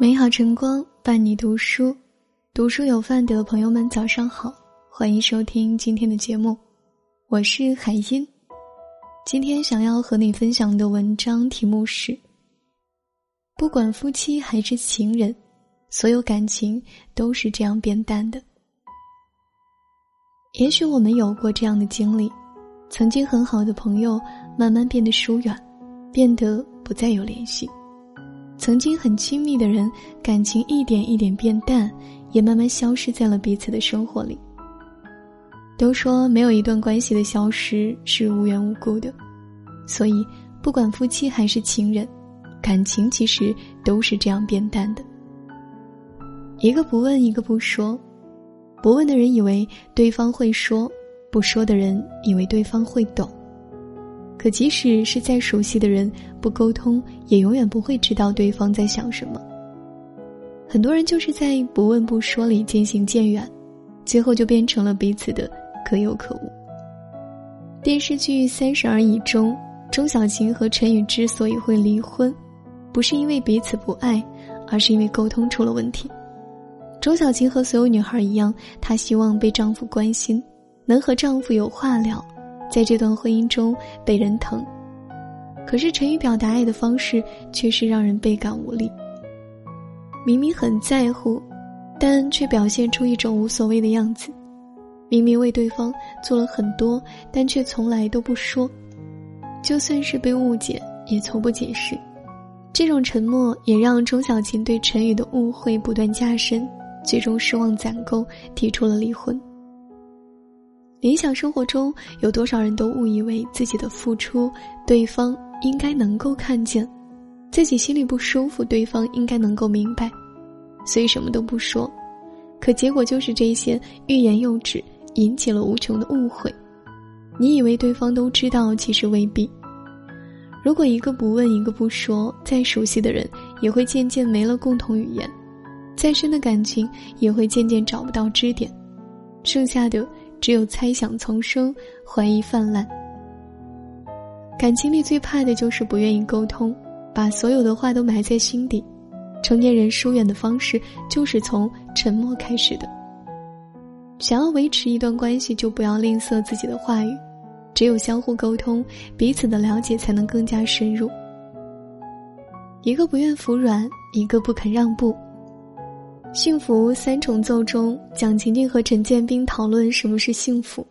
美好晨光伴你读书，读书有饭的朋友们早上好，欢迎收听今天的节目，我是海音。今天想要和你分享的文章题目是：不管夫妻还是情人，所有感情都是这样变淡的。也许我们有过这样的经历，曾经很好的朋友，慢慢变得疏远，变得不再有联系。曾经很亲密的人，感情一点一点变淡，也慢慢消失在了彼此的生活里。都说没有一段关系的消失是无缘无故的，所以不管夫妻还是情人，感情其实都是这样变淡的。一个不问，一个不说，不问的人以为对方会说，不说的人以为对方会懂。可即使是再熟悉的人，不沟通也永远不会知道对方在想什么。很多人就是在不问不说里渐行渐远，最后就变成了彼此的可有可无。电视剧《三十而已》中，钟小琴和陈宇之所以会离婚，不是因为彼此不爱，而是因为沟通出了问题。钟小琴和所有女孩一样，她希望被丈夫关心，能和丈夫有话聊。在这段婚姻中被人疼，可是陈宇表达爱的方式却是让人倍感无力。明明很在乎，但却表现出一种无所谓的样子；明明为对方做了很多，但却从来都不说。就算是被误解，也从不解释。这种沉默也让钟小琴对陈宇的误会不断加深，最终失望攒够，提出了离婚。理想生活中有多少人都误以为自己的付出，对方应该能够看见；自己心里不舒服，对方应该能够明白，所以什么都不说。可结果就是这些欲言又止，引起了无穷的误会。你以为对方都知道，其实未必。如果一个不问，一个不说，再熟悉的人也会渐渐没了共同语言，再深的感情也会渐渐找不到支点，剩下的。只有猜想丛生，怀疑泛滥。感情里最怕的就是不愿意沟通，把所有的话都埋在心底。成年人疏远的方式就是从沉默开始的。想要维持一段关系，就不要吝啬自己的话语，只有相互沟通，彼此的了解才能更加深入。一个不愿服软，一个不肯让步。幸福三重奏中，蒋勤勤和陈建斌讨论什么是幸福。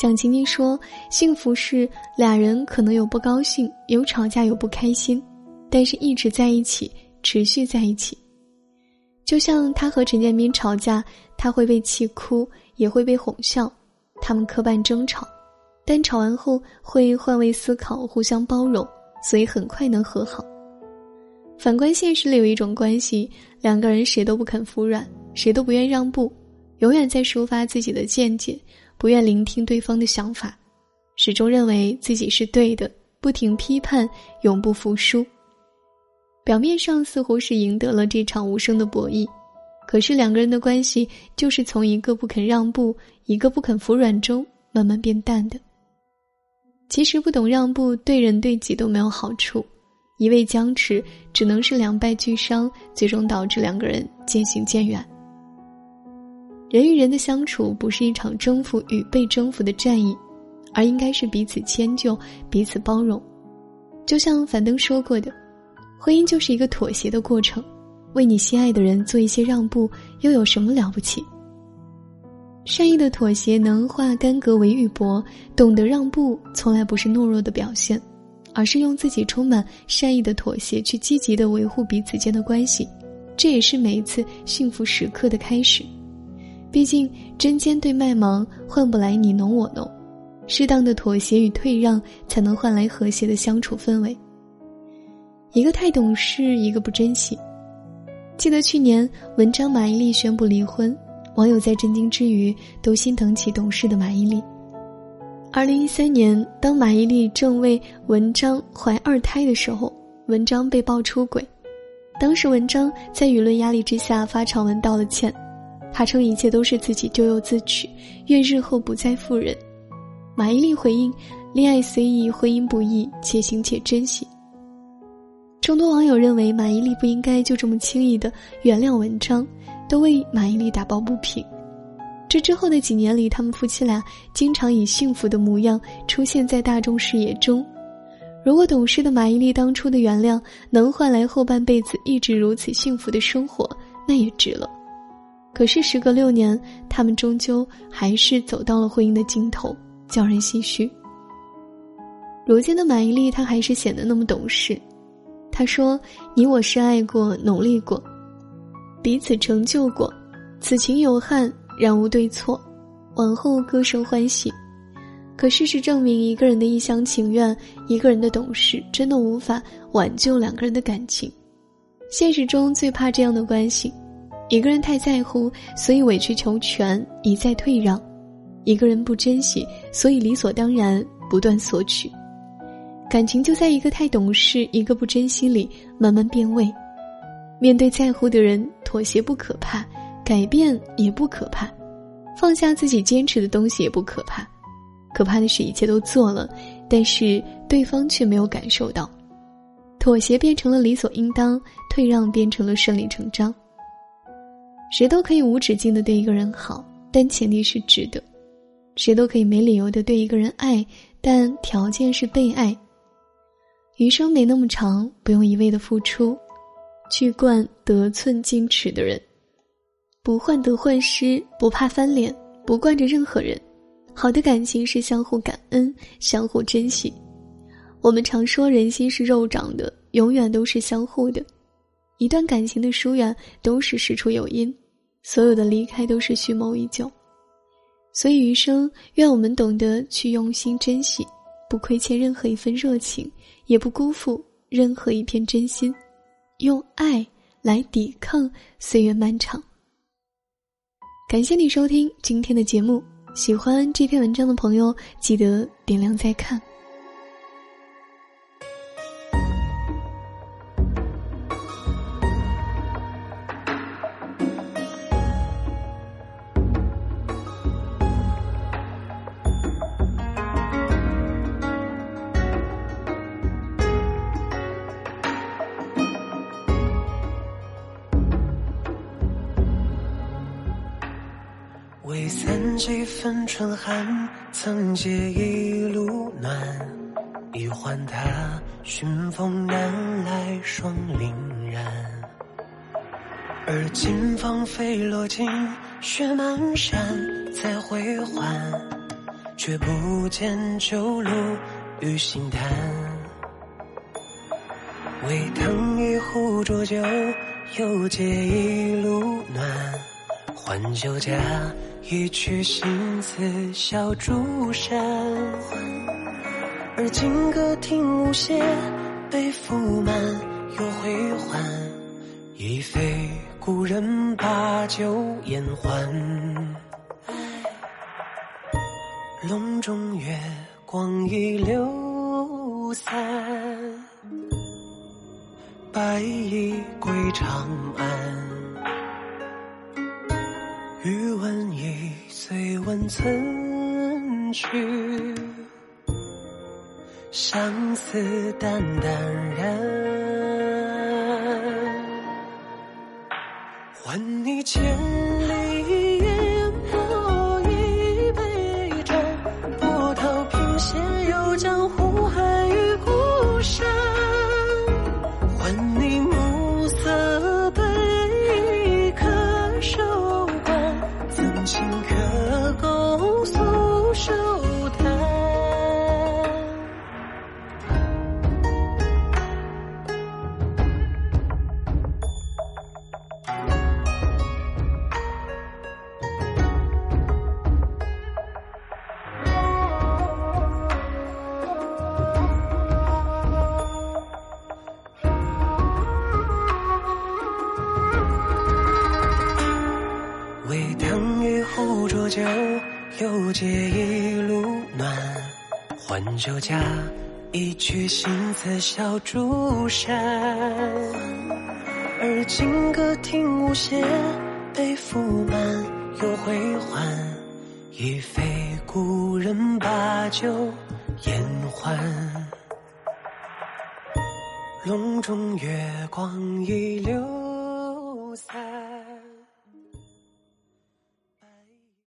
蒋勤勤说：“幸福是俩人可能有不高兴，有吵架，有不开心，但是一直在一起，持续在一起。就像他和陈建斌吵架，他会被气哭，也会被哄笑，他们磕绊争吵，但吵完后会换位思考，互相包容，所以很快能和好。”反观现实里有一种关系，两个人谁都不肯服软，谁都不愿让步，永远在抒发自己的见解，不愿聆听对方的想法，始终认为自己是对的，不停批判，永不服输。表面上似乎是赢得了这场无声的博弈，可是两个人的关系就是从一个不肯让步，一个不肯服软中慢慢变淡的。其实不懂让步，对人对己都没有好处。一味僵持，只能是两败俱伤，最终导致两个人渐行渐远。人与人的相处，不是一场征服与被征服的战役，而应该是彼此迁就、彼此包容。就像樊登说过的，婚姻就是一个妥协的过程，为你心爱的人做一些让步，又有什么了不起？善意的妥协能化干戈为玉帛，懂得让步，从来不是懦弱的表现。而是用自己充满善意的妥协去积极的维护彼此间的关系，这也是每一次幸福时刻的开始。毕竟针尖对麦芒换不来你侬我侬，适当的妥协与退让才能换来和谐的相处氛围。一个太懂事，一个不珍惜。记得去年文章马伊琍宣布离婚，网友在震惊之余都心疼起懂事的马伊琍。二零一三年，当马伊琍正为文章怀二胎的时候，文章被曝出轨。当时文章在舆论压力之下发长文道了歉，他称一切都是自己咎由自取，愿日后不再负人。马伊琍回应：“恋爱虽易，婚姻不易，且行且珍惜。”众多网友认为马伊琍不应该就这么轻易的原谅文章，都为马伊琍打抱不平。这之后的几年里，他们夫妻俩经常以幸福的模样出现在大众视野中。如果懂事的马伊琍当初的原谅能换来后半辈子一直如此幸福的生活，那也值了。可是时隔六年，他们终究还是走到了婚姻的尽头，叫人唏嘘。如今的马伊琍，她还是显得那么懂事。她说：“你我深爱过、努力过，彼此成就过，此情有憾，然无对错，往后各生欢喜。”可事实证明，一个人的一厢情愿，一个人的懂事，真的无法挽救两个人的感情。现实中最怕这样的关系：一个人太在乎，所以委曲求全，一再退让；一个人不珍惜，所以理所当然不断索取。感情就在一个太懂事，一个不珍惜里慢慢变味。面对在乎的人，妥协不可怕，改变也不可怕，放下自己坚持的东西也不可怕。可怕的是，一切都做了，但是对方却没有感受到。妥协变成了理所应当，退让变成了顺理成章。谁都可以无止境的对一个人好，但前提是值得；谁都可以没理由的对一个人爱，但条件是被爱。余生没那么长，不用一味的付出，去惯得寸进尺的人，不患得患失，不怕翻脸，不惯着任何人。好的感情是相互感恩、相互珍惜。我们常说人心是肉长的，永远都是相互的。一段感情的疏远都是事出有因，所有的离开都是蓄谋已久。所以余生，愿我们懂得去用心珍惜，不亏欠任何一份热情，也不辜负任何一片真心，用爱来抵抗岁月漫长。感谢你收听今天的节目。喜欢这篇文章的朋友，记得点亮再看。未散几分春寒，曾借一路暖。已换他，寻风南来霜凛然。而今芳菲落尽，雪满山，再回还，却不见旧路与心谈。为烫一壶浊酒，又借一路暖，换酒家。一曲新词小竹山，而今歌听无邪，悲负满又回还，已非故人把酒言欢。笼中月光已流散，白衣归长安。余温已随问存去，相思淡淡然。还你千酒又借一路暖，换酒家一曲新词笑竹山。而今歌听无邪，悲负满又回还，已非故人把酒言欢。笼中月光已流散。